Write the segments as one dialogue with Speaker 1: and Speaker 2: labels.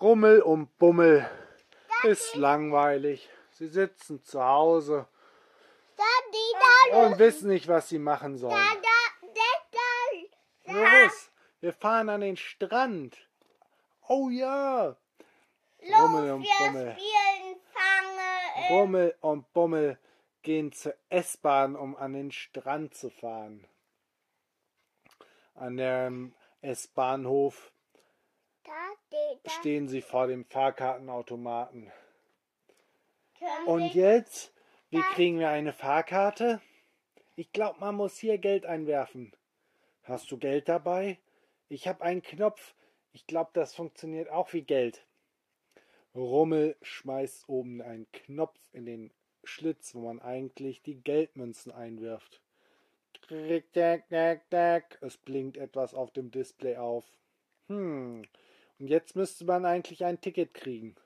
Speaker 1: Rummel und Bummel ist langweilig. Sie sitzen zu Hause und wissen nicht, was sie machen sollen. Los, wir fahren an den Strand. Oh ja. Rummel
Speaker 2: Los,
Speaker 1: und
Speaker 2: wir
Speaker 1: Bummel.
Speaker 2: spielen Fange.
Speaker 1: Rummel und Bummel gehen zur S-Bahn, um an den Strand zu fahren. An dem S-Bahnhof stehen sie vor dem Fahrkartenautomaten. Und jetzt, wie kriegen wir eine Fahrkarte? Ich glaube, man muss hier Geld einwerfen. Hast du Geld dabei? Ich habe einen Knopf. Ich glaube, das funktioniert auch wie Geld. Rummel schmeißt oben einen Knopf in den Schlitz, wo man eigentlich die Geldmünzen einwirft. Krick, dack, dack, dack. Es blinkt etwas auf dem Display auf. Hm. Und jetzt müsste man eigentlich ein Ticket kriegen.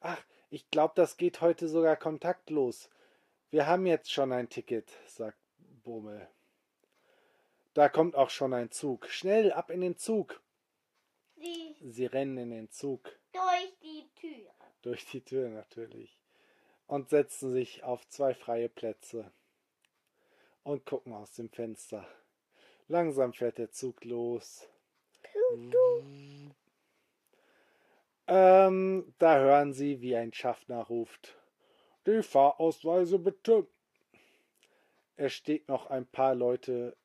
Speaker 1: Ach, ich glaube, das geht heute sogar kontaktlos. Wir haben jetzt schon ein Ticket, sagt Bummel. Da kommt auch schon ein Zug. Schnell, ab in den Zug.
Speaker 2: sie
Speaker 1: Sie rennen in den Zug.
Speaker 2: durch die Tür.
Speaker 1: Durch die Tür natürlich. Und setzen sich auf zwei freie Plätze. Und gucken aus dem Fenster. Langsam fährt der Zug los. Ähm, da hören sie, wie ein Schaffner ruft. Die Fahrausweise bitte. Er steht noch ein paar Leute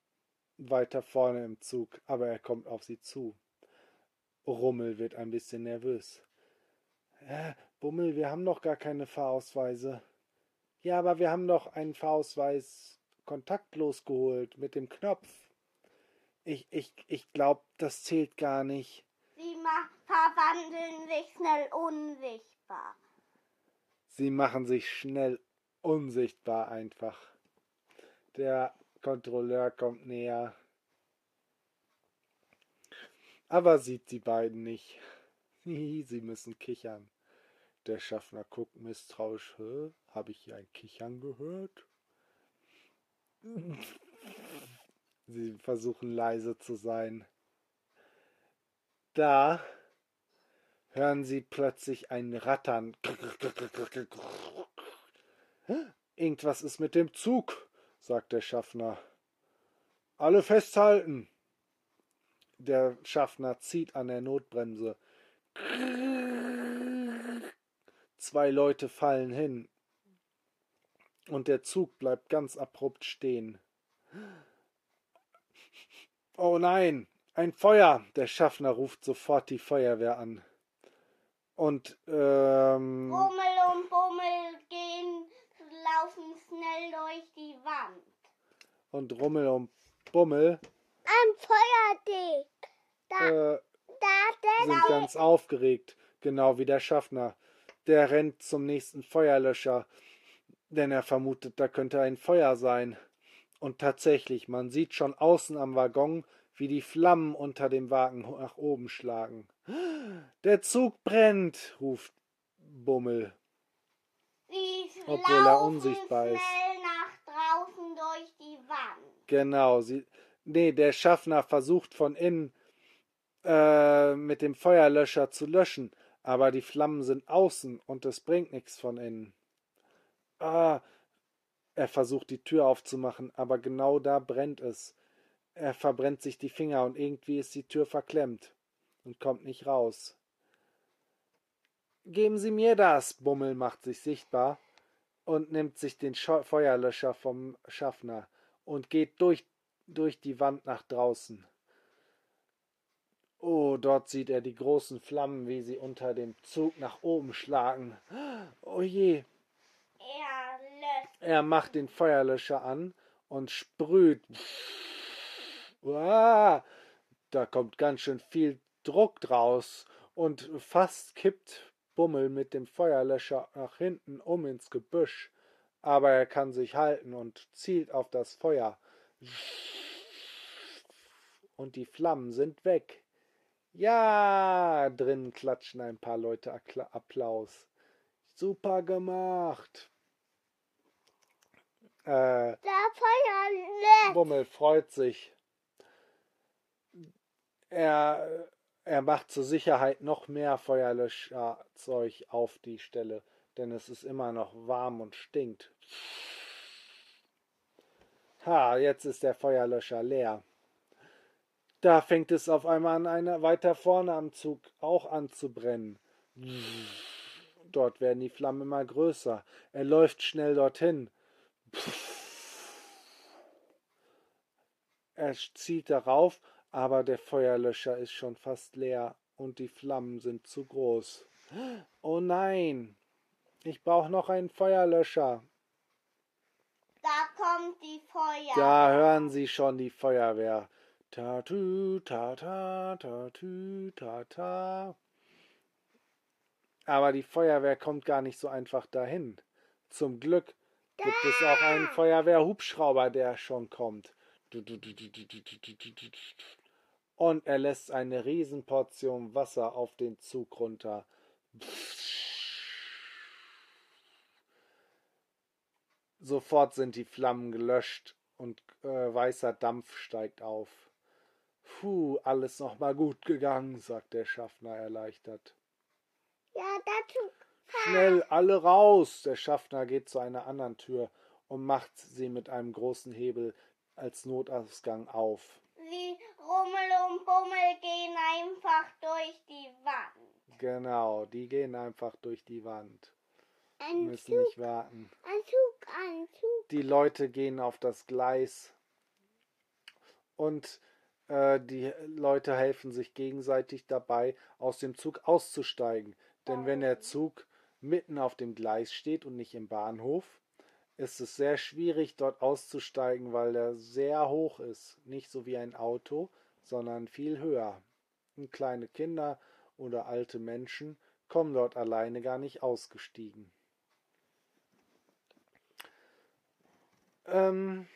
Speaker 1: weiter vorne im Zug, aber er kommt auf sie zu. Rummel wird ein bisschen nervös. Äh, Bummel, wir haben noch gar keine Fahrausweise. Ja, aber wir haben doch einen Fahrausweis kontaktlos geholt mit dem Knopf. Ich, ich, ich glaube, das zählt gar nicht.
Speaker 2: Verwandeln sich schnell unsichtbar.
Speaker 1: Sie machen sich schnell unsichtbar einfach. Der Kontrolleur kommt näher. Aber sieht die beiden nicht. Sie müssen kichern. Der Schaffner guckt misstrauisch. Habe ich hier ein Kichern gehört? Sie versuchen leise zu sein. Da hören sie plötzlich ein Rattern. Irgendwas ist mit dem Zug, sagt der Schaffner. Alle festhalten. Der Schaffner zieht an der Notbremse. Zwei Leute fallen hin. Und der Zug bleibt ganz abrupt stehen. Oh nein, ein Feuer! Der Schaffner ruft sofort die Feuerwehr an. Und ähm,
Speaker 2: Rummel und Bummel gehen, laufen schnell durch die Wand.
Speaker 1: und Rummel und Bummel
Speaker 2: Ein Feuerding. Da,
Speaker 1: äh,
Speaker 2: da,
Speaker 1: sind ganz aufgeregt, genau wie der Schaffner. Der rennt zum nächsten Feuerlöscher, denn er vermutet, da könnte ein Feuer sein. Und tatsächlich, man sieht schon außen am Waggon, wie die Flammen unter dem Wagen nach oben schlagen. Der Zug brennt, ruft Bummel.
Speaker 2: Sie
Speaker 1: Obwohl er unsichtbar ist.
Speaker 2: nach draußen durch die Wand.
Speaker 1: Genau, sie. Nee, der Schaffner versucht von innen äh, mit dem Feuerlöscher zu löschen, aber die Flammen sind außen und es bringt nichts von innen. Ah, er versucht die Tür aufzumachen, aber genau da brennt es. Er verbrennt sich die Finger und irgendwie ist die Tür verklemmt und kommt nicht raus. Geben Sie mir das, Bummel macht sich sichtbar und nimmt sich den Scho Feuerlöscher vom Schaffner und geht durch, durch die Wand nach draußen. Oh, dort sieht er die großen Flammen, wie sie unter dem Zug nach oben schlagen. Oh je,
Speaker 2: Er
Speaker 1: er macht den Feuerlöscher an und sprüht. Uah, da kommt ganz schön viel Druck draus und fast kippt Bummel mit dem Feuerlöscher nach hinten um ins Gebüsch. Aber er kann sich halten und zielt auf das Feuer. Und die Flammen sind weg. Ja, drinnen klatschen ein paar Leute Applaus. Super gemacht. Äh. Bummel freut sich. Er, Er macht zur Sicherheit noch mehr Feuerlöscherzeug auf die Stelle, denn es ist immer noch warm und stinkt. Ha, jetzt ist der Feuerlöscher leer. Da fängt es auf einmal an, einer weiter vorne am Zug auch an zu brennen. Dort werden die Flammen immer größer. Er läuft schnell dorthin. Er zielt darauf, aber der Feuerlöscher ist schon fast leer und die Flammen sind zu groß. Oh nein, ich brauche noch einen Feuerlöscher.
Speaker 2: Da kommt die Feuer.
Speaker 1: Da hören Sie schon die Feuerwehr. Ta tu ta ta ta tu ta ta. Aber die Feuerwehr kommt gar nicht so einfach dahin. Zum Glück gibt es auch einen Feuerwehrhubschrauber, der schon kommt. Und er lässt eine Riesenportion Wasser auf den Zug runter. Sofort sind die Flammen gelöscht und äh, weißer Dampf steigt auf. Puh, alles nochmal gut gegangen, sagt der Schaffner erleichtert.
Speaker 2: Ja, dazu.
Speaker 1: Schnell, alle raus! Der Schaffner geht zu einer anderen Tür und macht sie mit einem großen Hebel als Notausgang auf.
Speaker 2: Wie Rummel und Bummel gehen einfach durch die Wand.
Speaker 1: Genau, die gehen einfach durch die Wand.
Speaker 2: Ein
Speaker 1: Müssen
Speaker 2: Zug,
Speaker 1: nicht warten.
Speaker 2: ein Zug, ein Zug.
Speaker 1: Die Leute gehen auf das Gleis und äh, die Leute helfen sich gegenseitig dabei, aus dem Zug auszusteigen. Denn wenn der Zug mitten auf dem Gleis steht und nicht im Bahnhof, ist es sehr schwierig, dort auszusteigen, weil er sehr hoch ist. Nicht so wie ein Auto, sondern viel höher. Und kleine Kinder oder alte Menschen kommen dort alleine gar nicht ausgestiegen. Ähm,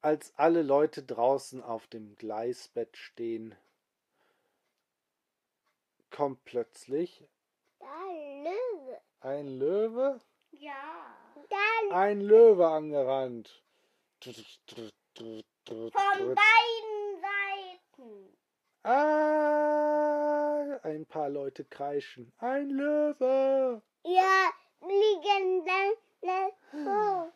Speaker 1: als alle Leute draußen auf dem Gleisbett stehen, kommt plötzlich
Speaker 2: Da Löwe.
Speaker 1: ein Löwe,
Speaker 2: Ja. Da
Speaker 1: ein Löwe angerannt.
Speaker 2: von beiden Seiten.
Speaker 1: Ah, ein paar Leute kreischen. Ein Löwe.
Speaker 2: Ja, liegen dann hoch.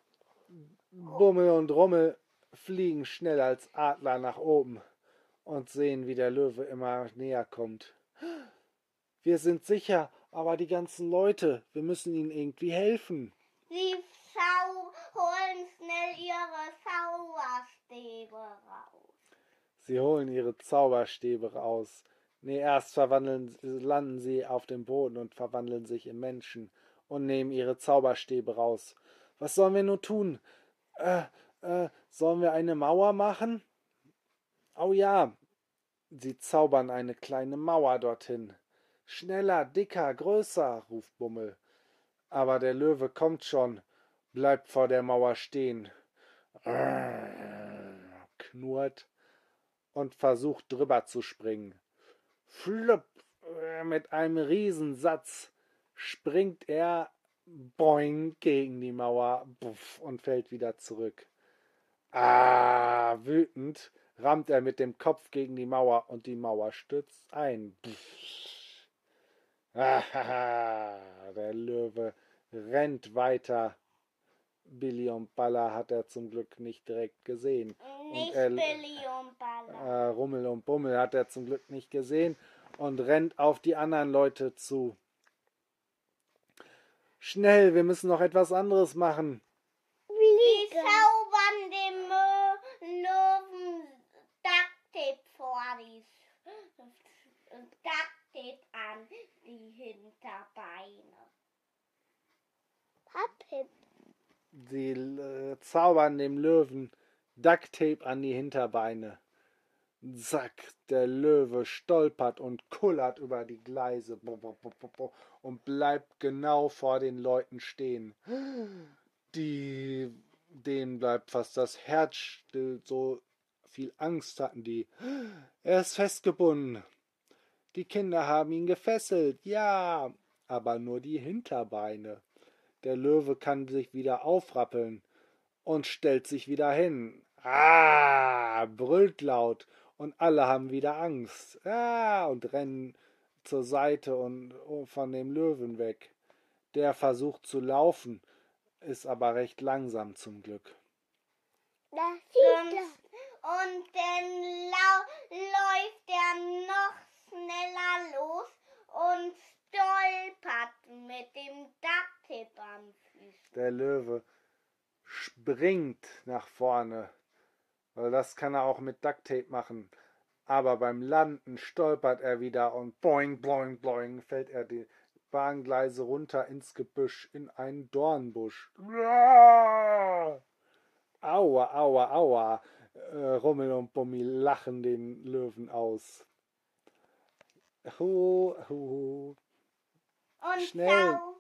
Speaker 1: Bummel und Rummel fliegen schnell als Adler nach oben und sehen, wie der Löwe immer näher kommt. Wir sind sicher, aber die ganzen Leute, wir müssen ihnen irgendwie helfen.
Speaker 2: Sie holen schnell ihre Zauberstäbe raus.
Speaker 1: Sie holen ihre Zauberstäbe raus. Nee, erst verwandeln, landen sie auf dem Boden und verwandeln sich in Menschen und nehmen ihre Zauberstäbe raus. Was sollen wir nur tun? Äh, äh, sollen wir eine Mauer machen? Oh ja. Sie zaubern eine kleine Mauer dorthin. Schneller, dicker, größer, ruft Bummel. Aber der Löwe kommt schon, bleibt vor der Mauer stehen, knurrt und versucht drüber zu springen. Flupp, mit einem Riesensatz springt er boing gegen die Mauer und fällt wieder zurück. Ah, wütend rammt er mit dem Kopf gegen die Mauer und die Mauer stürzt ein. Ah, der Löwe rennt weiter. Billy und Baller hat er zum Glück nicht direkt gesehen.
Speaker 2: Nicht
Speaker 1: er-
Speaker 2: Billy und Baller.
Speaker 1: Äh, Rummel und Bummel hat er zum Glück nicht gesehen und rennt auf die anderen Leute zu. Schnell, wir müssen noch etwas anderes machen.
Speaker 2: Die zaubern dem Mö- Löwen Ducktape vor die Ducktape an die Hinterbeine. Pappe.
Speaker 1: Sie äh, zaubern dem Löwen Ducktape an die Hinterbeine. Zack, der Löwe stolpert und kullert über die Gleise und bleibt genau vor den Leuten stehen. Die, denen bleibt fast das Herz still, so viel Angst hatten die. Er ist festgebunden. Die Kinder haben ihn gefesselt, ja, aber nur die Hinterbeine. Der Löwe kann sich wieder aufrappeln und stellt sich wieder hin. Ah, brüllt laut und alle haben wieder Angst. Ja, und rennen zur Seite und von dem Löwen weg. Der versucht zu laufen, ist aber recht langsam zum Glück.
Speaker 2: Sieht und dann läuft er noch schneller los und stolpert mit dem Ducktape am Füßen.
Speaker 1: Der Löwe springt nach vorne, weil das kann er auch mit Ducktape machen. Aber beim Landen stolpert er wieder und boing, boing, boing fällt er die Bahngleise runter ins Gebüsch, in einen Dornbusch. Aua, aua, aua. Äh, Rummel und Bummi lachen den Löwen aus. Hu, hu.
Speaker 2: Und Schnell. Zau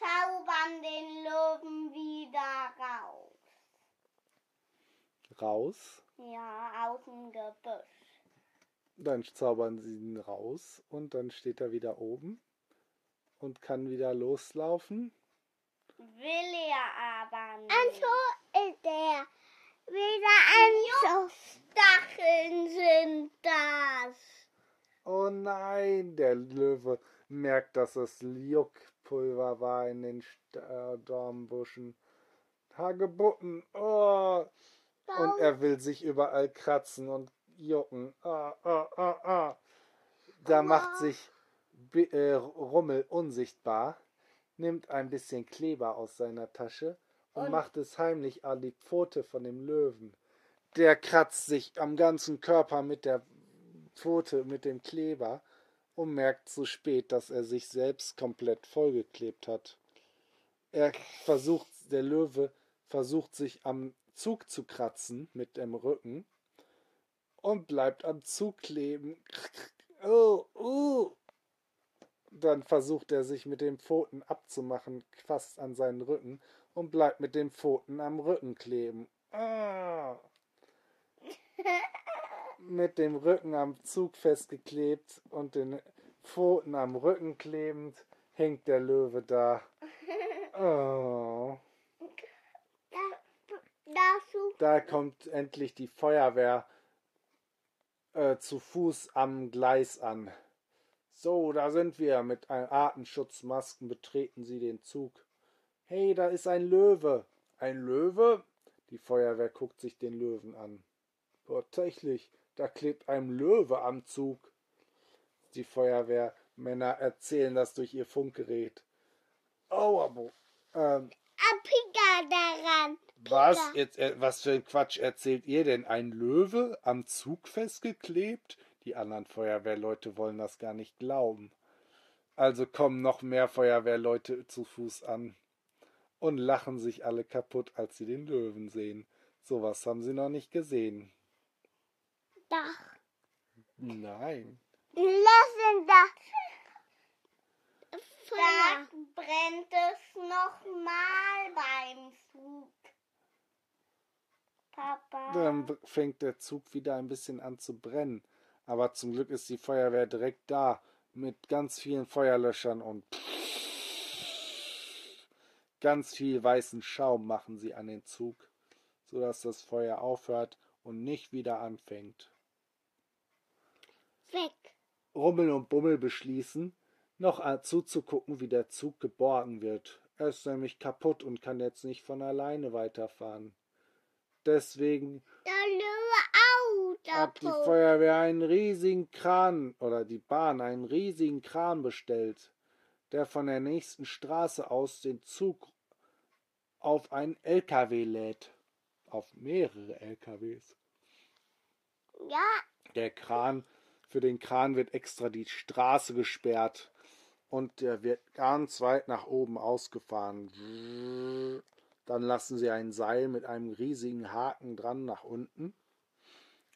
Speaker 2: zaubern den Löwen wieder raus.
Speaker 1: Raus?
Speaker 2: Ja, aus dem Gebüsch.
Speaker 1: Dann zaubern sie ihn raus und dann steht er wieder oben und kann wieder loslaufen.
Speaker 2: Will er aber nicht.
Speaker 3: Und so ist er wieder
Speaker 2: ein Stacheln sind das.
Speaker 1: Oh nein, der Löwe merkt, dass es Juckpulver war in den äh, Dornbuschen. Hagebutten, oh. Und er will sich überall kratzen und jucken. Ah, ah, ah, ah. Da macht sich äh, Rummel unsichtbar, nimmt ein bisschen Kleber aus seiner Tasche und, und macht es heimlich an die Pfote von dem Löwen. Der kratzt sich am ganzen Körper mit der Pfote, mit dem Kleber und merkt zu spät, dass er sich selbst komplett vollgeklebt hat. Er versucht, der Löwe versucht sich am Zug zu kratzen mit dem Rücken und bleibt am Zug kleben. Oh, oh. Dann versucht er sich mit den Pfoten abzumachen, fast an seinen Rücken und bleibt mit den Pfoten am Rücken kleben. Ah. mit dem Rücken am Zug festgeklebt und den Pfoten am Rücken klebend, hängt der Löwe da. Oh. Da kommt endlich die Feuerwehr äh, zu Fuß am Gleis an. So, da sind wir. Mit Atemschutzmasken betreten sie den Zug. Hey, da ist ein Löwe. Ein Löwe? Die Feuerwehr guckt sich den Löwen an. Tatsächlich, da klebt ein Löwe am Zug. Die Feuerwehrmänner erzählen das durch ihr Funkgerät. Oh, aber. Ähm,
Speaker 3: daran.
Speaker 1: Was? Jetzt, äh, was für ein Quatsch erzählt ihr denn? Ein Löwe am Zug festgeklebt? Die anderen Feuerwehrleute wollen das gar nicht glauben. Also kommen noch mehr Feuerwehrleute zu Fuß an und lachen sich alle kaputt, als sie den Löwen sehen. Sowas haben sie noch nicht gesehen.
Speaker 3: Doch.
Speaker 1: Nein.
Speaker 3: Lassen das.
Speaker 2: Da brennt es nochmal beim Zug. Papa.
Speaker 1: Dann fängt der Zug wieder ein bisschen an zu brennen. Aber zum Glück ist die Feuerwehr direkt da mit ganz vielen Feuerlöschern und ganz viel weißen Schaum machen sie an den Zug, sodass das Feuer aufhört und nicht wieder anfängt.
Speaker 3: Weg.
Speaker 1: Rummel und Bummel beschließen, noch zuzugucken, wie der Zug geborgen wird. Er ist nämlich kaputt und kann jetzt nicht von alleine weiterfahren. Deswegen hat die Feuerwehr einen riesigen Kran oder die Bahn einen riesigen Kran bestellt, der von der nächsten Straße aus den Zug auf einen LKW lädt. Auf mehrere LKWs.
Speaker 3: Ja.
Speaker 1: Der Kran, für den Kran wird extra die Straße gesperrt und der wird ganz weit nach oben ausgefahren. Dann lassen sie ein Seil mit einem riesigen Haken dran nach unten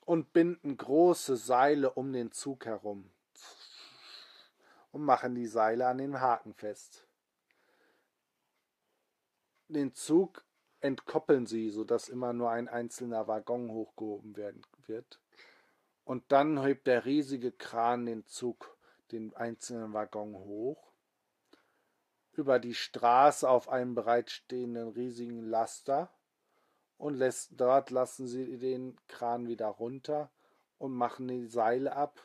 Speaker 1: und binden große Seile um den Zug herum und machen die Seile an den Haken fest. Den Zug entkoppeln sie, sodass immer nur ein einzelner Waggon hochgehoben werden wird. Und dann hebt der riesige Kran den Zug, den einzelnen Waggon hoch, über die Straße auf einen bereitstehenden riesigen Laster und lässt, dort lassen sie den Kran wieder runter und machen die Seile ab,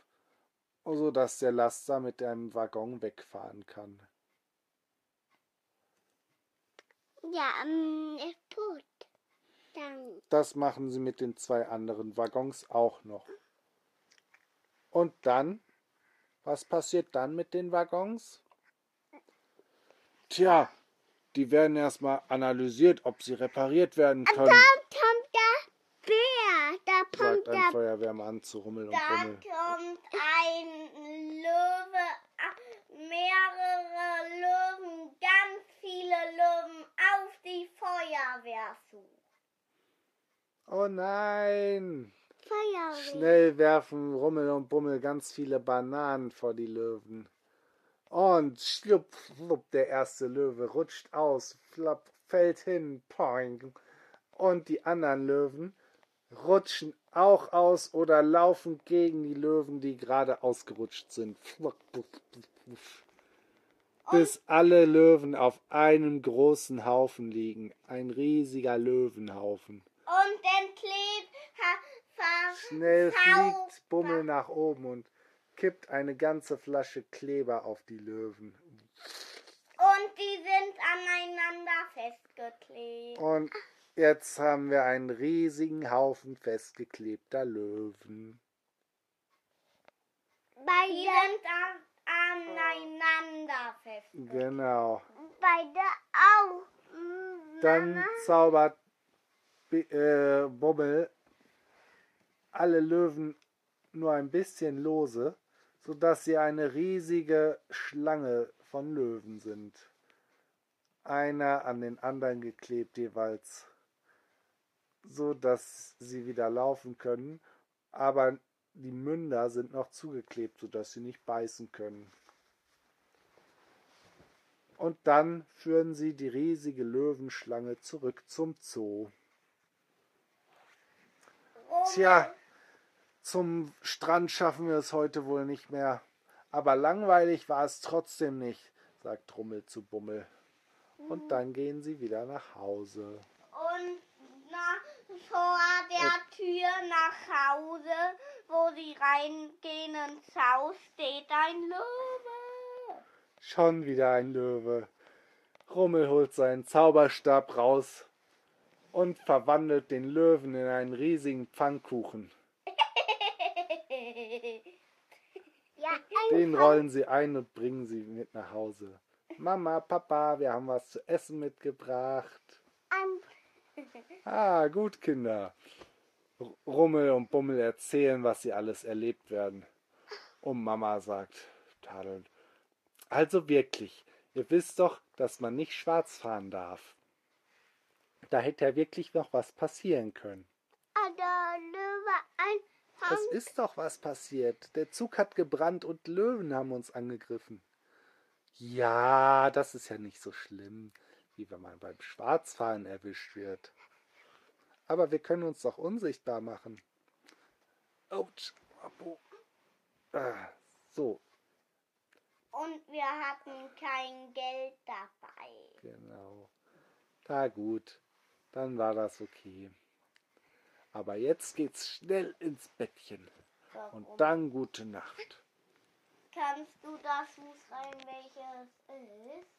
Speaker 1: sodass der Laster mit dem Waggon wegfahren kann.
Speaker 3: Ja, ähm, gut. Dann.
Speaker 1: Das machen sie mit den zwei anderen Waggons auch noch. Und dann, was passiert dann mit den Waggons? Tja, die werden erstmal analysiert, ob sie repariert werden können,
Speaker 3: Da kommt der Bär. Da
Speaker 1: sagt
Speaker 3: kommt
Speaker 1: ein
Speaker 3: der
Speaker 1: Feuerwehrmann zu Rummel und
Speaker 2: Da
Speaker 1: Bummel.
Speaker 2: kommt ein Löwe, mehrere Löwen, ganz viele Löwen auf die Feuerwehr zu.
Speaker 1: Oh nein!
Speaker 3: Feuerwehr.
Speaker 1: Schnell werfen Rummel und Bummel ganz viele Bananen vor die Löwen. Und schlupp, schlupp, der erste Löwe rutscht aus, flapp, fällt hin, poing. Und die anderen Löwen rutschen auch aus oder laufen gegen die Löwen, die gerade ausgerutscht sind. Bis alle Löwen auf einem großen Haufen liegen. Ein riesiger Löwenhaufen.
Speaker 2: Und dann klebt,
Speaker 1: Schnell fliegt Bummel nach oben und kippt eine ganze Flasche Kleber auf die Löwen.
Speaker 2: und die sind aneinander festgeklebt.
Speaker 1: Und jetzt haben wir einen riesigen Haufen festgeklebter Löwen.
Speaker 3: Bei
Speaker 2: Die sind an, aneinander festgeklebt.
Speaker 1: Genau.
Speaker 3: bei der auch.
Speaker 1: Dann zaubert B äh, Bummel alle Löwen nur ein bisschen lose, sodass sie eine riesige Schlange von Löwen sind. Einer an den anderen geklebt jeweils, so dass sie wieder laufen können, aber die Münder sind noch zugeklebt, sodass sie nicht beißen können. Und dann führen sie die riesige Löwenschlange zurück zum Zoo. Tja, zum Strand schaffen wir es heute wohl nicht mehr. Aber langweilig war es trotzdem nicht, sagt Rummel zu Bummel. Und dann gehen sie wieder nach Hause.
Speaker 2: Und na, vor der Tür nach Hause, wo sie reingehen ins Haus, steht ein Löwe.
Speaker 1: Schon wieder ein Löwe. Rummel holt seinen Zauberstab raus und verwandelt den Löwen in einen riesigen Pfannkuchen.
Speaker 3: Ja,
Speaker 1: Den rollen sie ein und bringen sie mit nach Hause. Mama, Papa, wir haben was zu essen mitgebracht. Ah, gut, Kinder. Rummel und Bummel erzählen, was sie alles erlebt werden. Und Mama sagt, tadelnd, also wirklich, ihr wisst doch, dass man nicht schwarz fahren darf. Da hätte ja wirklich noch was passieren können.
Speaker 3: ah, der Löwe ein
Speaker 1: Es
Speaker 3: Hand.
Speaker 1: ist doch was passiert. Der Zug hat gebrannt und Löwen haben uns angegriffen. Ja, das ist ja nicht so schlimm, wie wenn man beim Schwarzfahren erwischt wird. Aber wir können uns doch unsichtbar machen. Autsch. Ah, so,
Speaker 2: Und wir hatten kein Geld dabei.
Speaker 1: genau. Na gut, dann war das okay. Aber jetzt geht's schnell ins Bettchen. Und
Speaker 2: Warum?
Speaker 1: dann gute Nacht.
Speaker 2: Kannst du das Fuß rein, welches ist?